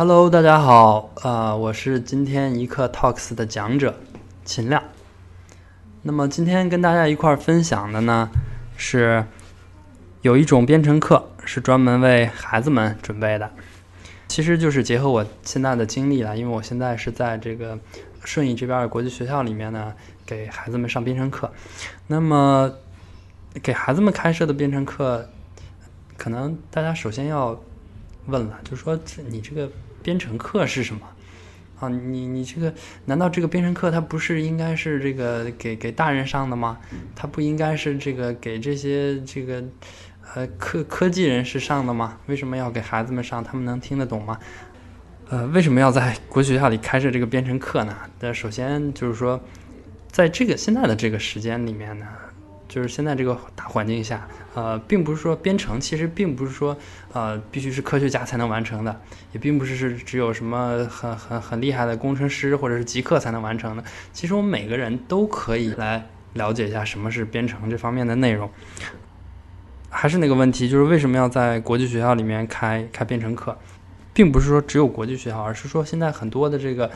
Hello，大家好，呃，我是今天一课 Talks 的讲者秦亮。那么今天跟大家一块儿分享的呢，是有一种编程课是专门为孩子们准备的，其实就是结合我现在的经历了，因为我现在是在这个顺义这边的国际学校里面呢，给孩子们上编程课。那么给孩子们开设的编程课，可能大家首先要问了，就是说这你这个编程课是什么？啊，你你这个难道这个编程课它不是应该是这个给给大人上的吗？它不应该是这个给这些这个呃科科技人士上的吗？为什么要给孩子们上？他们能听得懂吗？呃，为什么要在国际学校里开设这个编程课呢？那首先就是说，在这个现在的这个时间里面呢。就是现在这个大环境下，呃，并不是说编程其实并不是说，呃，必须是科学家才能完成的，也并不是是只有什么很很很厉害的工程师或者是极客才能完成的。其实我们每个人都可以来了解一下什么是编程这方面的内容。还是那个问题，就是为什么要在国际学校里面开开编程课，并不是说只有国际学校，而是说现在很多的这个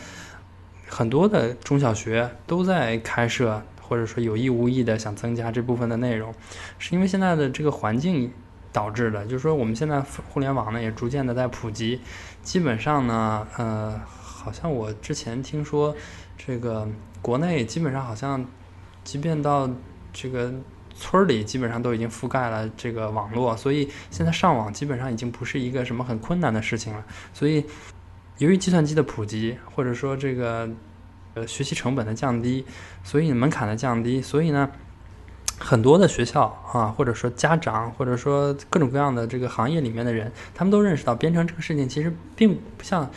很多的中小学都在开设。或者说有意无意的想增加这部分的内容，是因为现在的这个环境导致的。就是说，我们现在互联网呢也逐渐的在普及，基本上呢，呃，好像我之前听说，这个国内基本上好像，即便到这个村里，基本上都已经覆盖了这个网络，所以现在上网基本上已经不是一个什么很困难的事情了。所以，由于计算机的普及，或者说这个。呃，学习成本的降低，所以门槛的降低，所以呢，很多的学校啊，或者说家长，或者说各种各样的这个行业里面的人，他们都认识到编程这个事情其实并不像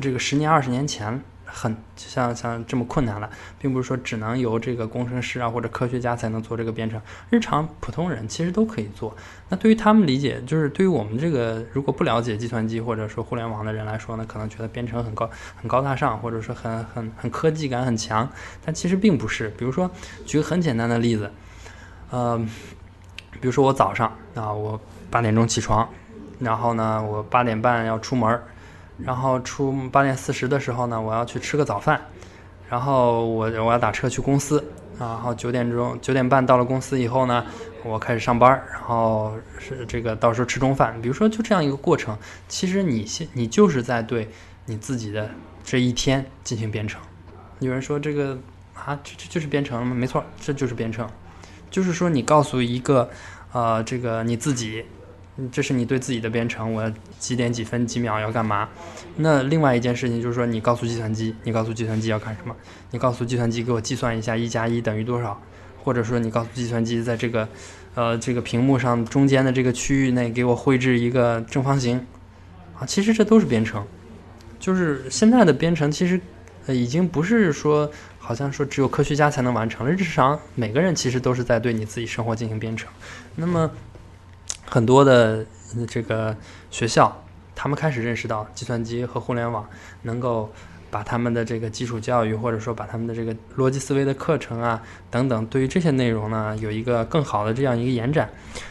这个十年、二十年前。很像像这么困难了，并不是说只能由这个工程师啊或者科学家才能做这个编程，日常普通人其实都可以做。那对于他们理解，就是对于我们这个如果不了解计算机或者说互联网的人来说呢，可能觉得编程很高很高大上，或者说很很很科技感很强，但其实并不是。比如说，举个很简单的例子，呃，比如说我早上啊，我八点钟起床，然后呢，我八点半要出门。然后出八点四十的时候呢，我要去吃个早饭，然后我我要打车去公司，然后九点钟九点半到了公司以后呢，我开始上班，然后是这个到时候吃中饭。比如说就这样一个过程，其实你现你就是在对你自己的这一天进行编程。有人说这个啊，这这就是编程吗？没错，这就是编程，就是说你告诉一个呃这个你自己。这是你对自己的编程，我几点几分几秒要干嘛？那另外一件事情就是说，你告诉计算机，你告诉计算机要干什么？你告诉计算机给我计算一下一加一等于多少？或者说你告诉计算机，在这个，呃，这个屏幕上中间的这个区域内给我绘制一个正方形，啊，其实这都是编程。就是现在的编程其实，呃，已经不是说好像说只有科学家才能完成了，日常每个人其实都是在对你自己生活进行编程。那么。很多的这个学校，他们开始认识到计算机和互联网能够把他们的这个基础教育，或者说把他们的这个逻辑思维的课程啊等等，对于这些内容呢，有一个更好的这样一个延展。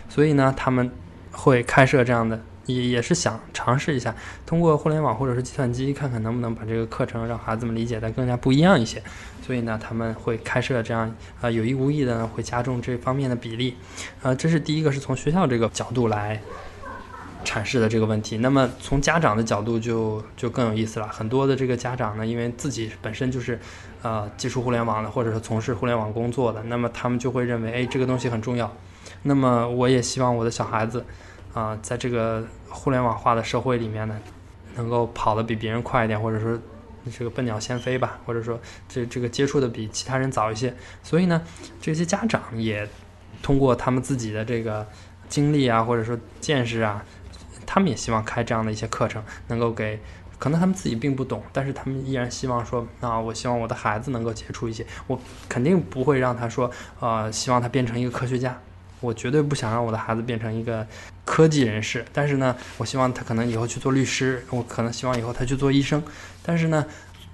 所以呢，他们会开设这样的。也也是想尝试一下，通过互联网或者是计算机，看看能不能把这个课程让孩子们理解的更加不一样一些。所以呢，他们会开设这样，呃，有意无意的呢会加重这方面的比例。呃，这是第一个是从学校这个角度来阐释的这个问题。那么从家长的角度就就更有意思了。很多的这个家长呢，因为自己本身就是呃接触互联网的，或者是从事互联网工作的，那么他们就会认为，哎，这个东西很重要。那么我也希望我的小孩子。啊，在这个互联网化的社会里面呢，能够跑得比别人快一点，或者说这个笨鸟先飞吧，或者说这这个接触的比其他人早一些。所以呢，这些家长也通过他们自己的这个经历啊，或者说见识啊，他们也希望开这样的一些课程，能够给可能他们自己并不懂，但是他们依然希望说啊，我希望我的孩子能够接触一些，我肯定不会让他说，呃，希望他变成一个科学家。我绝对不想让我的孩子变成一个科技人士，但是呢，我希望他可能以后去做律师，我可能希望以后他去做医生。但是呢，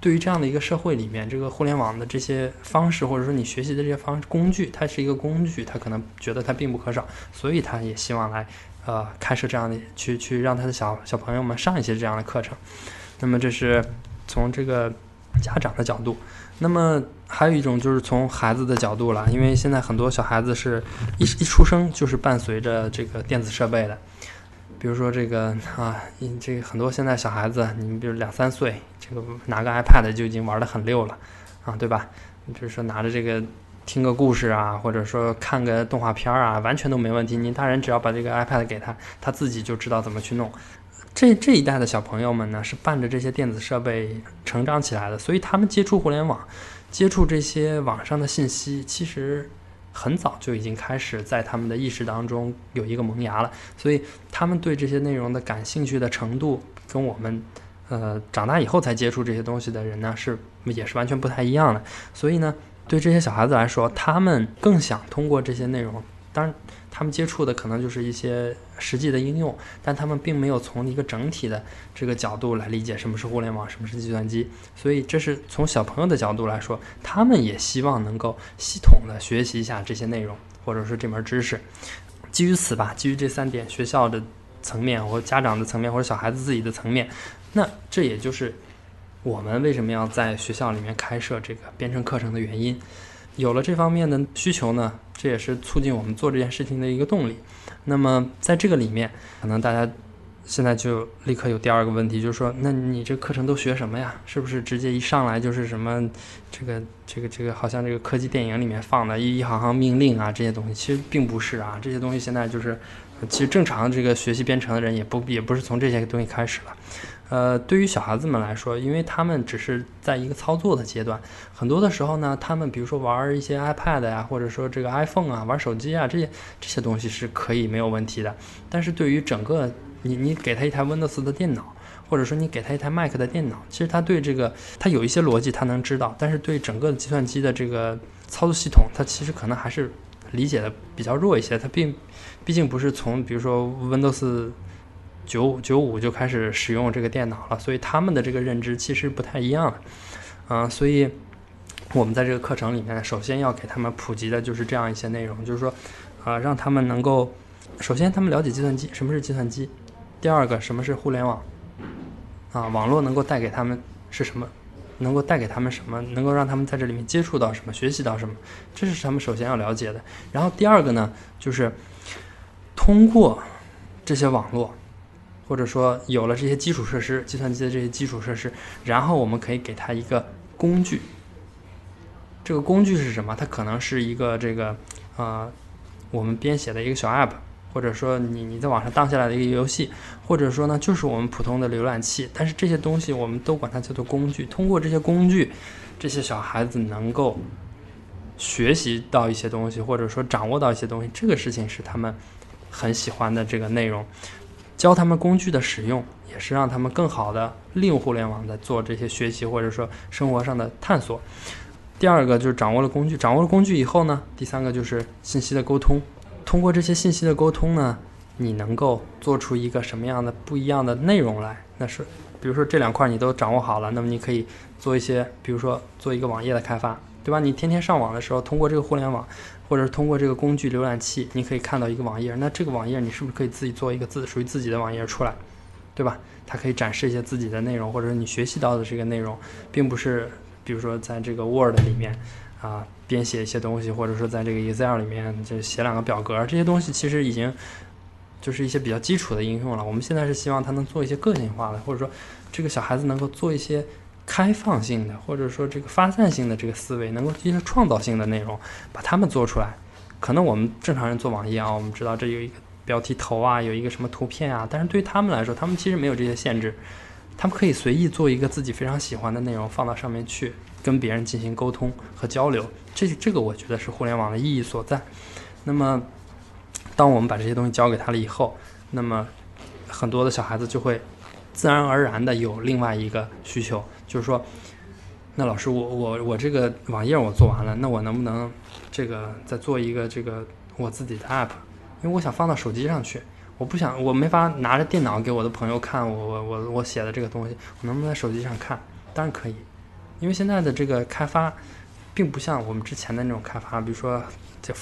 对于这样的一个社会里面，这个互联网的这些方式，或者说你学习的这些方工具，它是一个工具，他可能觉得它并不可少，所以他也希望来呃开设这样的去去让他的小小朋友们上一些这样的课程。那么这是从这个家长的角度。那么还有一种就是从孩子的角度了，因为现在很多小孩子是一一出生就是伴随着这个电子设备的，比如说这个啊，这个很多现在小孩子，你比如两三岁，这个拿个 iPad 就已经玩得很溜了，啊，对吧？你比如说拿着这个听个故事啊，或者说看个动画片啊，完全都没问题。你大人只要把这个 iPad 给他，他自己就知道怎么去弄。这这一代的小朋友们呢，是伴着这些电子设备成长起来的，所以他们接触互联网、接触这些网上的信息，其实很早就已经开始在他们的意识当中有一个萌芽了。所以他们对这些内容的感兴趣的程度，跟我们呃长大以后才接触这些东西的人呢，是也是完全不太一样的。所以呢，对这些小孩子来说，他们更想通过这些内容，当然。他们接触的可能就是一些实际的应用，但他们并没有从一个整体的这个角度来理解什么是互联网，什么是计算机。所以，这是从小朋友的角度来说，他们也希望能够系统的学习一下这些内容，或者说这门知识。基于此吧，基于这三点，学校的层面或家长的层面或者小孩子自己的层面，那这也就是我们为什么要在学校里面开设这个编程课程的原因。有了这方面的需求呢，这也是促进我们做这件事情的一个动力。那么在这个里面，可能大家现在就立刻有第二个问题，就是说，那你这课程都学什么呀？是不是直接一上来就是什么这个这个这个，好像这个科技电影里面放的一一行行命令啊这些东西？其实并不是啊，这些东西现在就是，其实正常这个学习编程的人也不也不是从这些东西开始了。呃，对于小孩子们来说，因为他们只是在一个操作的阶段，很多的时候呢，他们比如说玩一些 iPad 呀，或者说这个 iPhone 啊，玩手机啊，这些这些东西是可以没有问题的。但是对于整个你你给他一台 Windows 的电脑，或者说你给他一台 Mac 的电脑，其实他对这个他有一些逻辑他能知道，但是对整个计算机的这个操作系统，他其实可能还是理解的比较弱一些。他并毕竟不是从比如说 Windows。九五九五就开始使用这个电脑了，所以他们的这个认知其实不太一样，嗯，所以我们在这个课程里面，首先要给他们普及的就是这样一些内容，就是说，啊，让他们能够，首先他们了解计算机，什么是计算机，第二个什么是互联网，啊，网络能够带给他们是什么，能够带给他们什么，能够让他们在这里面接触到什么，学习到什么，这是他们首先要了解的。然后第二个呢，就是通过这些网络。或者说有了这些基础设施，计算机的这些基础设施，然后我们可以给它一个工具。这个工具是什么？它可能是一个这个呃，我们编写的一个小 app，或者说你你在网上当下来的一个游戏，或者说呢就是我们普通的浏览器。但是这些东西我们都管它叫做工具。通过这些工具，这些小孩子能够学习到一些东西，或者说掌握到一些东西，这个事情是他们很喜欢的这个内容。教他们工具的使用，也是让他们更好的利用互联网在做这些学习或者说生活上的探索。第二个就是掌握了工具，掌握了工具以后呢，第三个就是信息的沟通。通过这些信息的沟通呢，你能够做出一个什么样的不一样的内容来？那是，比如说这两块你都掌握好了，那么你可以做一些，比如说做一个网页的开发，对吧？你天天上网的时候，通过这个互联网。或者是通过这个工具浏览器，你可以看到一个网页。那这个网页你是不是可以自己做一个自属于自己的网页出来，对吧？它可以展示一些自己的内容，或者是你学习到的这个内容，并不是比如说在这个 Word 里面啊编写一些东西，或者说在这个 Excel 里面就写两个表格，这些东西其实已经就是一些比较基础的应用了。我们现在是希望它能做一些个性化的，或者说这个小孩子能够做一些。开放性的，或者说这个发散性的这个思维，能够一些创造性的内容，把它们做出来。可能我们正常人做网页啊，我们知道这有一个标题头啊，有一个什么图片啊，但是对于他们来说，他们其实没有这些限制，他们可以随意做一个自己非常喜欢的内容放到上面去，跟别人进行沟通和交流。这这个我觉得是互联网的意义所在。那么，当我们把这些东西交给他了以后，那么很多的小孩子就会自然而然的有另外一个需求。就是说，那老师，我我我这个网页我做完了，那我能不能这个再做一个这个我自己的 app？因为我想放到手机上去，我不想我没法拿着电脑给我的朋友看我我我我写的这个东西，我能不能在手机上看？当然可以，因为现在的这个开发并不像我们之前的那种开发，比如说这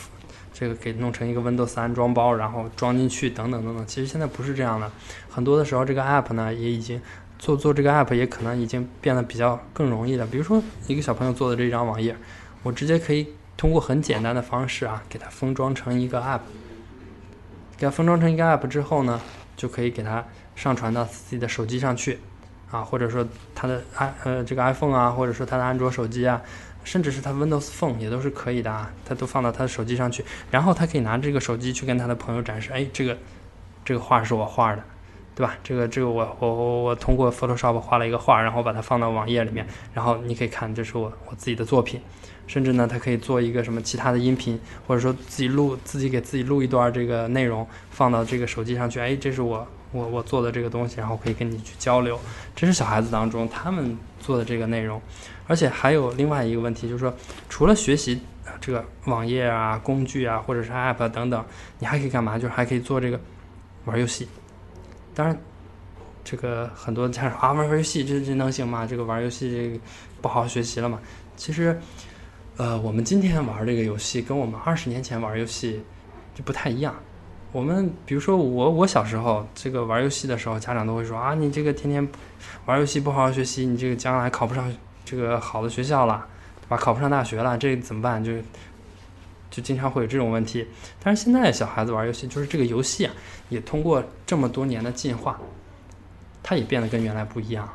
这个给弄成一个 Windows 安装包，然后装进去等等等等。其实现在不是这样的，很多的时候这个 app 呢也已经。做做这个 app 也可能已经变得比较更容易了。比如说一个小朋友做的这张网页，我直接可以通过很简单的方式啊，给它封装成一个 app。给它封装成一个 app 之后呢，就可以给它上传到自己的手机上去，啊，或者说它的 i 呃这个 iPhone 啊，或者说它的安卓手机啊，甚至是它 Windows Phone 也都是可以的啊，它都放到他的手机上去，然后他可以拿这个手机去跟他的朋友展示，哎，这个这个画是我画的。对吧？这个这个我我我我通过 Photoshop 画了一个画，然后把它放到网页里面，然后你可以看，这是我我自己的作品。甚至呢，它可以做一个什么其他的音频，或者说自己录自己给自己录一段这个内容，放到这个手机上去。哎，这是我我我做的这个东西，然后可以跟你去交流。这是小孩子当中他们做的这个内容，而且还有另外一个问题，就是说除了学习这个网页啊、工具啊，或者是 App 等等，你还可以干嘛？就是还可以做这个玩游戏。当然，这个很多家长啊，玩玩游戏这这能行吗？这个玩游戏这个不好好学习了嘛？其实，呃，我们今天玩这个游戏跟我们二十年前玩游戏就不太一样。我们比如说我我小时候这个玩游戏的时候，家长都会说啊，你这个天天玩游戏不好好学习，你这个将来考不上这个好的学校了，对吧？考不上大学了，这怎么办？就就经常会有这种问题，但是现在小孩子玩游戏，就是这个游戏啊，也通过这么多年的进化，它也变得跟原来不一样。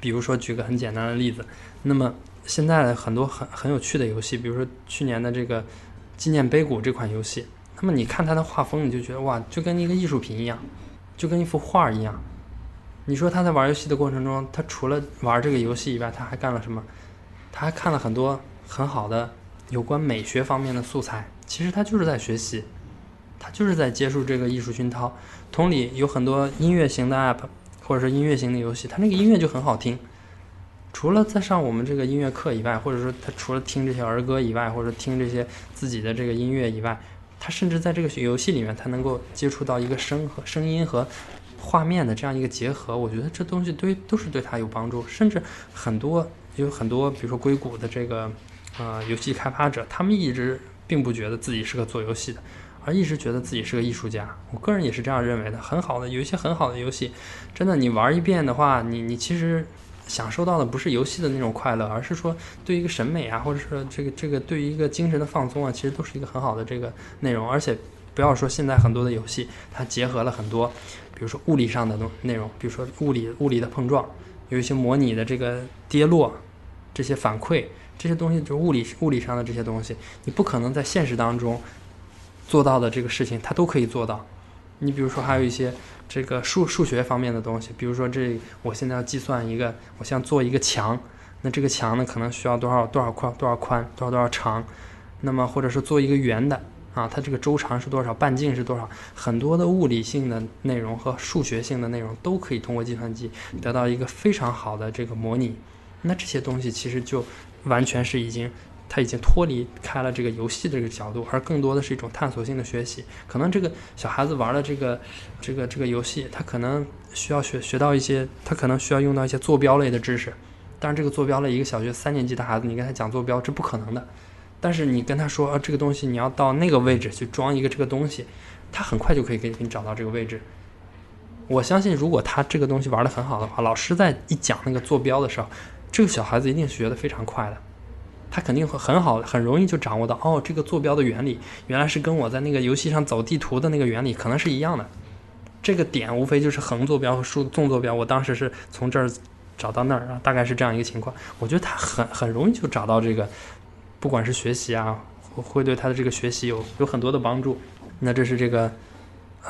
比如说，举个很简单的例子，那么现在的很多很很有趣的游戏，比如说去年的这个《纪念碑谷》这款游戏，那么你看它的画风，你就觉得哇，就跟一个艺术品一样，就跟一幅画一样。你说他在玩游戏的过程中，他除了玩这个游戏以外，他还干了什么？他还看了很多很好的。有关美学方面的素材，其实他就是在学习，他就是在接触这个艺术熏陶。同理，有很多音乐型的 app，或者是音乐型的游戏，它那个音乐就很好听。除了在上我们这个音乐课以外，或者说他除了听这些儿歌以外，或者听这些自己的这个音乐以外，他甚至在这个游戏里面，他能够接触到一个声和声音和画面的这样一个结合。我觉得这东西对都是对他有帮助，甚至很多有很多，比如说硅谷的这个。呃，游戏开发者他们一直并不觉得自己是个做游戏的，而一直觉得自己是个艺术家。我个人也是这样认为的。很好的，有一些很好的游戏，真的你玩一遍的话，你你其实享受到的不是游戏的那种快乐，而是说对一个审美啊，或者说这个这个对于一个精神的放松啊，其实都是一个很好的这个内容。而且不要说现在很多的游戏，它结合了很多，比如说物理上的东内容，比如说物理物理的碰撞，有一些模拟的这个跌落，这些反馈。这些东西就是物理物理上的这些东西，你不可能在现实当中做到的这个事情，它都可以做到。你比如说，还有一些这个数数学方面的东西，比如说这我现在要计算一个，我想做一个墙，那这个墙呢可能需要多少多少宽多少宽多少多少长，那么或者是做一个圆的啊，它这个周长是多少，半径是多少，很多的物理性的内容和数学性的内容都可以通过计算机得到一个非常好的这个模拟。那这些东西其实就。完全是已经，他已经脱离开了这个游戏的这个角度，而更多的是一种探索性的学习。可能这个小孩子玩的这个这个这个游戏，他可能需要学学到一些，他可能需要用到一些坐标类的知识。但是这个坐标类，一个小学三年级的孩子，你跟他讲坐标，这不可能的。但是你跟他说，啊，这个东西你要到那个位置去装一个这个东西，他很快就可以给给你找到这个位置。我相信，如果他这个东西玩的很好的话，老师在一讲那个坐标的时候。这个小孩子一定学得非常快的，他肯定会很好，很容易就掌握到哦，这个坐标的原理原来是跟我在那个游戏上走地图的那个原理可能是一样的。这个点无非就是横坐标和竖纵坐标，我当时是从这儿找到那儿啊，大概是这样一个情况。我觉得他很很容易就找到这个，不管是学习啊，会对他的这个学习有有很多的帮助。那这是这个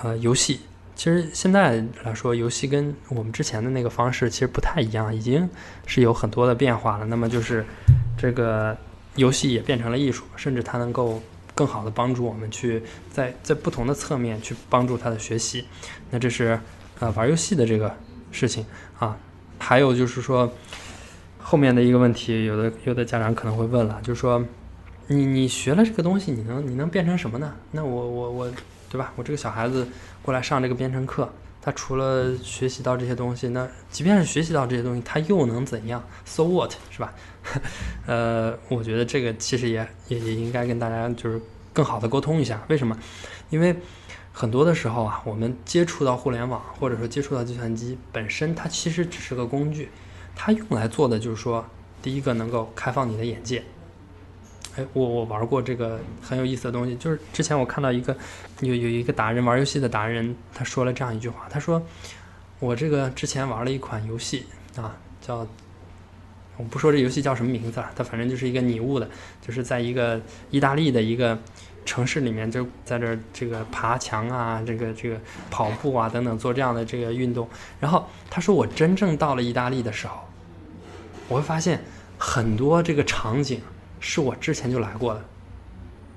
呃游戏。其实现在来说，游戏跟我们之前的那个方式其实不太一样，已经是有很多的变化了。那么就是这个游戏也变成了艺术，甚至它能够更好的帮助我们去在在不同的侧面去帮助他的学习。那这是呃玩游戏的这个事情啊。还有就是说后面的一个问题，有的有的家长可能会问了，就是说你你学了这个东西，你能你能变成什么呢？那我我我。对吧？我这个小孩子过来上这个编程课，他除了学习到这些东西，那即便是学习到这些东西，他又能怎样？So what？是吧？呃，我觉得这个其实也也也应该跟大家就是更好的沟通一下。为什么？因为很多的时候啊，我们接触到互联网或者说接触到计算机本身，它其实只是个工具，它用来做的就是说，第一个能够开放你的眼界。我我玩过这个很有意思的东西，就是之前我看到一个有有一个达人玩游戏的达人，他说了这样一句话，他说：“我这个之前玩了一款游戏啊，叫我不说这游戏叫什么名字了，它反正就是一个拟物的，就是在一个意大利的一个城市里面，就在这这个爬墙啊，这个这个跑步啊等等做这样的这个运动。然后他说，我真正到了意大利的时候，我会发现很多这个场景。”是我之前就来过的。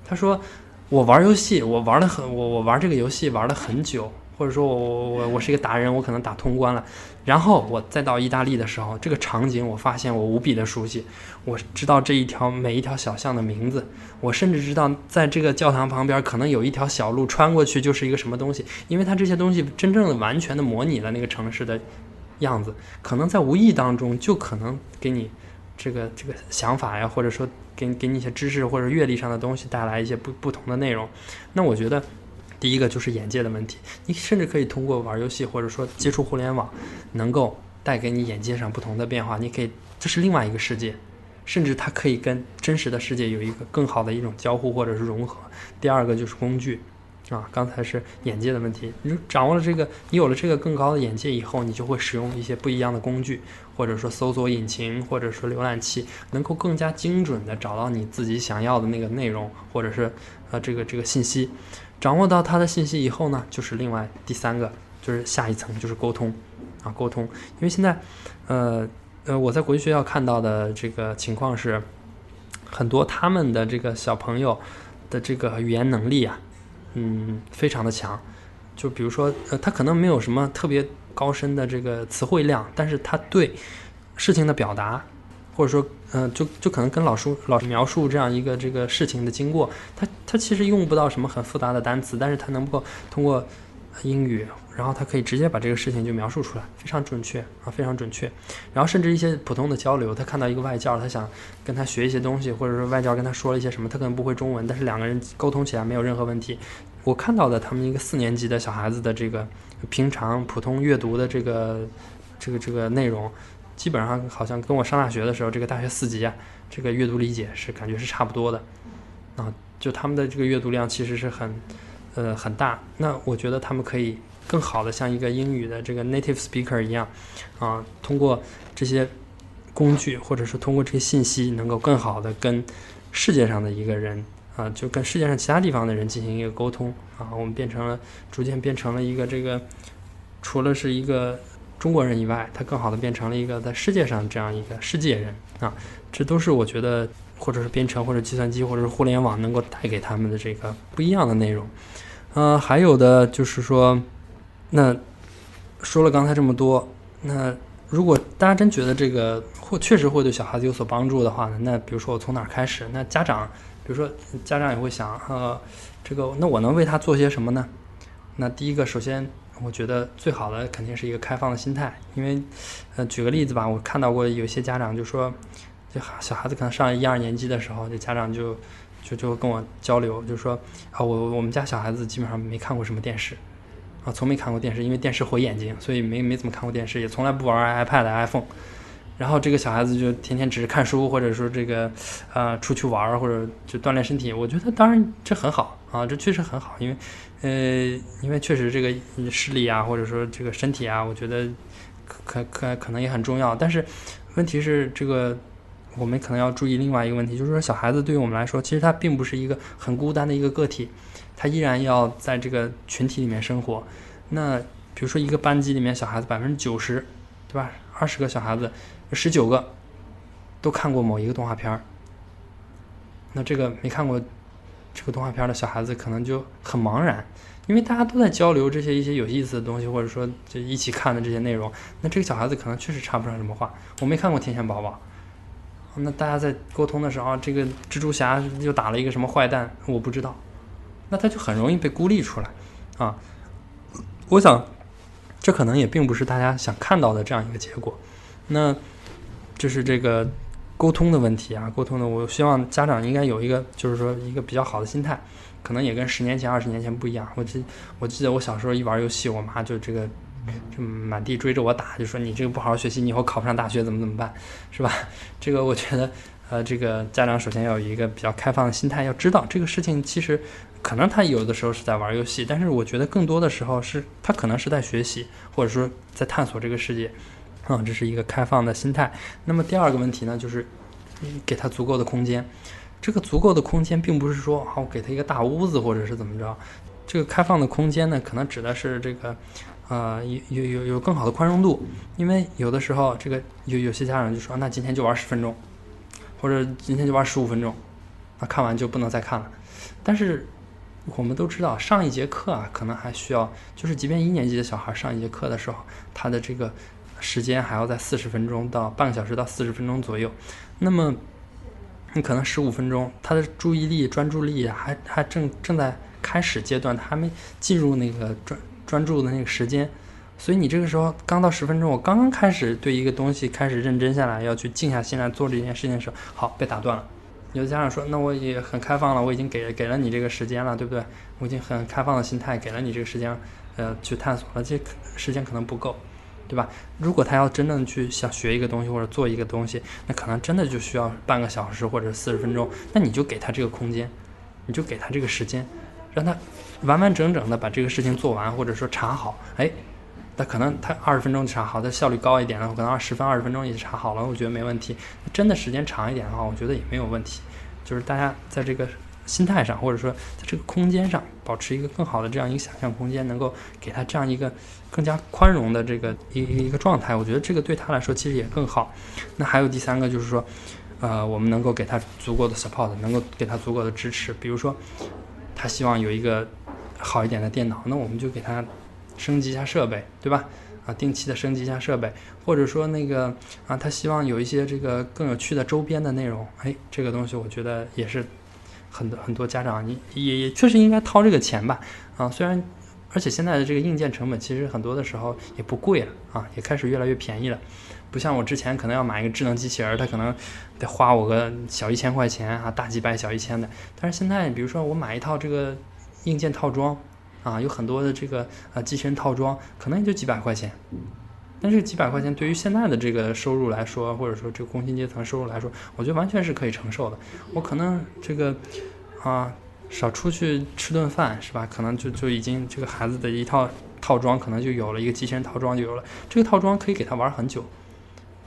他说，我玩游戏，我玩的很，我我玩这个游戏玩了很久，或者说我我我我是一个达人，我可能打通关了。然后我再到意大利的时候，这个场景我发现我无比的熟悉，我知道这一条每一条小巷的名字，我甚至知道在这个教堂旁边可能有一条小路穿过去就是一个什么东西，因为它这些东西真正的完全的模拟了那个城市的样子，可能在无意当中就可能给你这个这个想法呀，或者说。给给你一些知识或者阅历上的东西带来一些不不同的内容，那我觉得第一个就是眼界的问题。你甚至可以通过玩游戏或者说接触互联网，能够带给你眼界上不同的变化。你可以这是另外一个世界，甚至它可以跟真实的世界有一个更好的一种交互或者是融合。第二个就是工具。啊，刚才是眼界的问题。你掌握了这个，你有了这个更高的眼界以后，你就会使用一些不一样的工具，或者说搜索引擎，或者说浏览器，能够更加精准的找到你自己想要的那个内容，或者是呃这个这个信息。掌握到它的信息以后呢，就是另外第三个，就是下一层就是沟通啊，沟通。因为现在，呃呃，我在国际学校看到的这个情况是，很多他们的这个小朋友的这个语言能力啊。嗯，非常的强，就比如说，呃，他可能没有什么特别高深的这个词汇量，但是他对事情的表达，或者说，嗯，就就可能跟老师老师描述这样一个这个事情的经过，他他其实用不到什么很复杂的单词，但是他能够通过英语。然后他可以直接把这个事情就描述出来，非常准确啊，非常准确。然后甚至一些普通的交流，他看到一个外教，他想跟他学一些东西，或者说外教跟他说了一些什么，他可能不会中文，但是两个人沟通起来没有任何问题。我看到的他们一个四年级的小孩子的这个平常普通阅读的这个这个这个内容，基本上好像跟我上大学的时候这个大学四级啊，这个阅读理解是感觉是差不多的啊，就他们的这个阅读量其实是很呃很大。那我觉得他们可以。更好的像一个英语的这个 native speaker 一样，啊，通过这些工具，或者是通过这些信息，能够更好的跟世界上的一个人，啊，就跟世界上其他地方的人进行一个沟通，啊，我们变成了逐渐变成了一个这个，除了是一个中国人以外，他更好的变成了一个在世界上这样一个世界人，啊，这都是我觉得，或者是编程，或者计算机，或者是互联网能够带给他们的这个不一样的内容，呃，还有的就是说。那说了刚才这么多，那如果大家真觉得这个会确实会对小孩子有所帮助的话呢？那比如说我从哪儿开始？那家长，比如说家长也会想，呃，这个那我能为他做些什么呢？那第一个，首先我觉得最好的肯定是一个开放的心态，因为，呃，举个例子吧，我看到过有些家长就说，就小孩子可能上一二年级的时候，这家长就就就跟我交流，就说啊，我我们家小孩子基本上没看过什么电视。啊，从没看过电视，因为电视毁眼睛，所以没没怎么看过电视，也从来不玩 iPad、iPhone。然后这个小孩子就天天只是看书，或者说这个，呃，出去玩或者就锻炼身体。我觉得当然这很好啊，这确实很好，因为，呃，因为确实这个视力啊，或者说这个身体啊，我觉得可可可可能也很重要。但是问题是，这个我们可能要注意另外一个问题，就是说小孩子对于我们来说，其实他并不是一个很孤单的一个个体。他依然要在这个群体里面生活。那比如说一个班级里面小孩子百分之九十，对吧？二十个小孩子，十九个都看过某一个动画片儿。那这个没看过这个动画片的小孩子可能就很茫然，因为大家都在交流这些一些有意思的东西，或者说就一起看的这些内容。那这个小孩子可能确实插不上什么话。我没看过《天线宝宝》，那大家在沟通的时候，这个蜘蛛侠又打了一个什么坏蛋，我不知道。那他就很容易被孤立出来，啊，我想，这可能也并不是大家想看到的这样一个结果。那，就是这个沟通的问题啊，沟通的，我希望家长应该有一个，就是说一个比较好的心态，可能也跟十年前、二十年前不一样。我记我记得我小时候一玩游戏，我妈就这个就满地追着我打，就说你这个不好好学习，你以后考不上大学怎么怎么办，是吧？这个我觉得，呃，这个家长首先要有一个比较开放的心态，要知道这个事情其实可能他有的时候是在玩游戏，但是我觉得更多的时候是他可能是在学习，或者说在探索这个世界。啊，这是一个开放的心态。那么第二个问题呢，就是给他足够的空间。这个足够的空间，并不是说好给他一个大屋子，或者是怎么着。这个开放的空间呢，可能指的是这个，呃，有有有有更好的宽容度。因为有的时候，这个有有些家长就说，那今天就玩十分钟，或者今天就玩十五分钟，那看完就不能再看了。但是我们都知道，上一节课啊，可能还需要，就是即便一年级的小孩上一节课的时候，他的这个。时间还要在四十分钟到半个小时到四十分钟左右，那么你可能十五分钟，他的注意力专注力还还正正在开始阶段，他还没进入那个专专注的那个时间，所以你这个时候刚到十分钟，我刚刚开始对一个东西开始认真下来，要去静下心来做这件事情的时候，好被打断了。有的家长说，那我也很开放了，我已经给给了你这个时间了，对不对？我已经很开放的心态给了你这个时间，呃，去探索了，这时间可能不够。对吧？如果他要真正去想学一个东西或者做一个东西，那可能真的就需要半个小时或者四十分钟。那你就给他这个空间，你就给他这个时间，让他完完整整的把这个事情做完，或者说查好。哎，那可能他二十分钟就查好，他效率高一点的话，可能二十分二十分钟也查好了，我觉得没问题。真的时间长一点的话，我觉得也没有问题。就是大家在这个。心态上，或者说在这个空间上，保持一个更好的这样一个想象空间，能够给他这样一个更加宽容的这个一一个状态，我觉得这个对他来说其实也更好。那还有第三个就是说，呃，我们能够给他足够的 support，能够给他足够的支持。比如说，他希望有一个好一点的电脑，那我们就给他升级一下设备，对吧？啊，定期的升级一下设备，或者说那个啊，他希望有一些这个更有趣的周边的内容，哎，这个东西我觉得也是。很多很多家长，你也也确实应该掏这个钱吧，啊，虽然，而且现在的这个硬件成本其实很多的时候也不贵了啊，也开始越来越便宜了，不像我之前可能要买一个智能机器人，它可能得花我个小一千块钱啊，大几百小一千的，但是现在比如说我买一套这个硬件套装，啊，有很多的这个呃机器人套装，可能也就几百块钱。但是几百块钱对于现在的这个收入来说，或者说这个工薪阶层收入来说，我觉得完全是可以承受的。我可能这个啊少出去吃顿饭是吧？可能就就已经这个孩子的一套套装可能就有了一个机器人套装就有了。这个套装可以给他玩很久，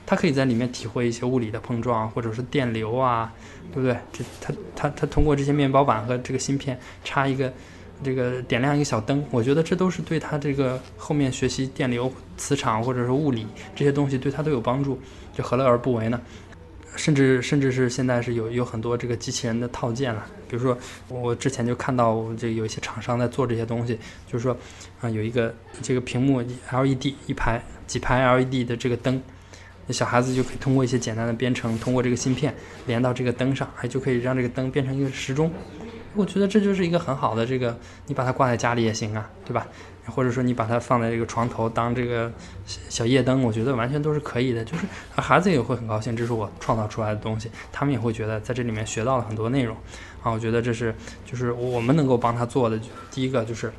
他可以在里面体会一些物理的碰撞或者是电流啊，对不对？这他他他通过这些面包板和这个芯片插一个。这个点亮一个小灯，我觉得这都是对他这个后面学习电流、磁场或者是物理这些东西对他都有帮助，就何乐而不为呢？甚至甚至是现在是有有很多这个机器人的套件了，比如说我之前就看到这有一些厂商在做这些东西，就是说啊有一个这个屏幕 LED 一排几排 LED 的这个灯，那小孩子就可以通过一些简单的编程，通过这个芯片连到这个灯上，还就可以让这个灯变成一个时钟。我觉得这就是一个很好的这个，你把它挂在家里也行啊，对吧？或者说你把它放在这个床头当这个小夜灯，我觉得完全都是可以的。就是孩子也会很高兴，这是我创造出来的东西，他们也会觉得在这里面学到了很多内容啊。我觉得这是就是我们能够帮他做的。第一个就是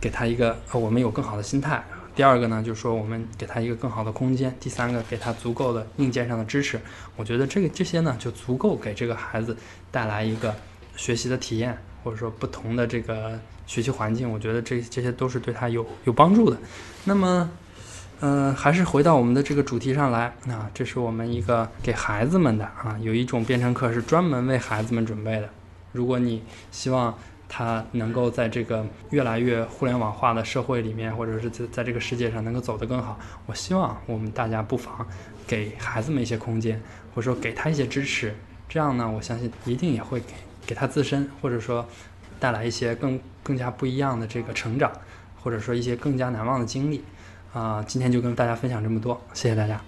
给他一个我们有更好的心态；第二个呢，就是说我们给他一个更好的空间；第三个给他足够的硬件上的支持。我觉得这个这些呢，就足够给这个孩子带来一个。学习的体验，或者说不同的这个学习环境，我觉得这这些都是对他有有帮助的。那么，嗯，还是回到我们的这个主题上来啊，这是我们一个给孩子们的啊，有一种编程课是专门为孩子们准备的。如果你希望他能够在这个越来越互联网化的社会里面，或者是在在这个世界上能够走得更好，我希望我们大家不妨给孩子们一些空间，或者说给他一些支持，这样呢，我相信一定也会给。给他自身，或者说带来一些更更加不一样的这个成长，或者说一些更加难忘的经历，啊，今天就跟大家分享这么多，谢谢大家。